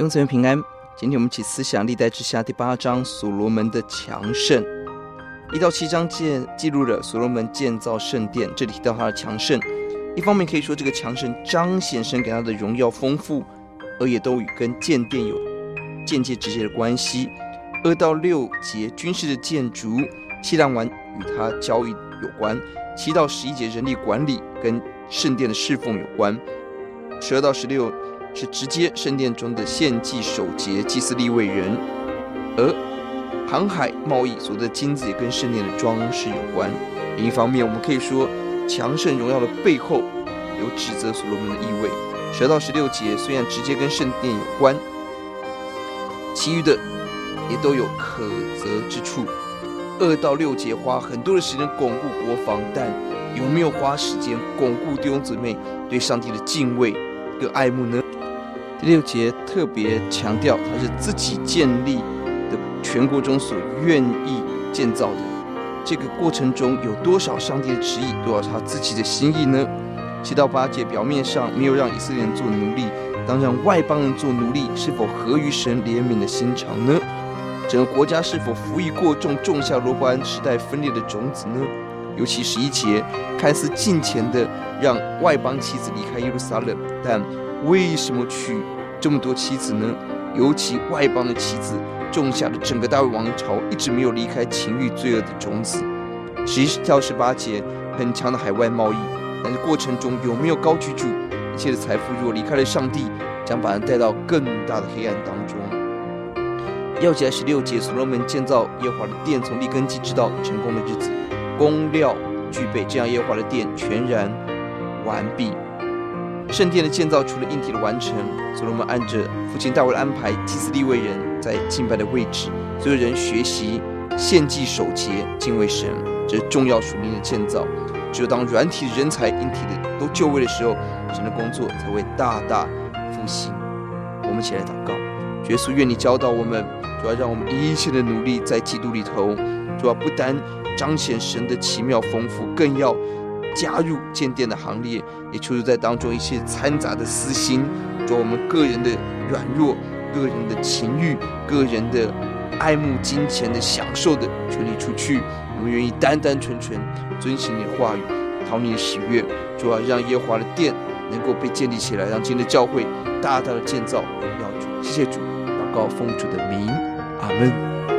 弟兄姊妹平安，今天我们一起思想历代之下第八章所罗门的强盛。一到七章建记录了所罗门建造圣殿，这里提到他的强盛，一方面可以说这个强盛彰显神给他的荣耀丰富，而也都与跟建殿有间接直接的关系。二到六节军事的建筑，七到完与他交易有关；七到十一节人力管理跟圣殿的侍奉有关；十二到十六。是直接圣殿中的献祭守节祭司立位人，而航海贸易所得的金子也跟圣殿的装饰有关。另一方面，我们可以说强盛荣耀的背后有指责所罗门的意味。十二到十六节虽然直接跟圣殿有关，其余的也都有可责之处。二到六节花很多的时间巩固国防，但有没有花时间巩固弟兄姊妹对上帝的敬畏个爱慕呢？第六节特别强调，他是自己建立的全国中所愿意建造的。这个过程中有多少上帝的旨意，多少他自己的心意呢？七到八节表面上没有让以色列人做奴隶，当让外邦人做奴隶，是否合于神怜悯的心肠呢？整个国家是否服役过重，种下罗伯安时代分裂的种子呢？尤其十一节看似近前的让外邦妻子离开耶路撒冷，但为什么娶这么多妻子呢？尤其外邦的妻子种下了整个大卫王朝一直没有离开情欲罪恶的种子。十一到十八节很强的海外贸易，但是过程中有没有高举主？一切的财富如果离开了上帝，将把人带到更大的黑暗当中。钥节十六节，所罗门建造耶和华的殿，从立根基直到成功的日子，工料具备，这样耶和华的殿全然完毕。圣殿的建造，除了硬体的完成，所罗门按着父亲大卫的安排，祭司利未人在敬拜的位置，所有人学习献祭守节，敬畏神，这是重要属灵的建造。只有当软体人才、硬体的都就位的时候，神的工作才会大大复兴。我们一起来祷告：耶稣，愿你教导我们，主要让我们一切的努力在基督里头，主要不单彰显神的奇妙丰富，更要。加入建殿的行列，也求助在当中一些掺杂的私心，做我们个人的软弱、个人的情欲、个人的爱慕金钱的享受的处理出去。我们愿意单单纯纯遵行你的话语，讨你的喜悦，主要让耶和华的殿能够被建立起来，让今天的教会大大的建造荣耀主。谢谢主，祷告奉主的名，阿门。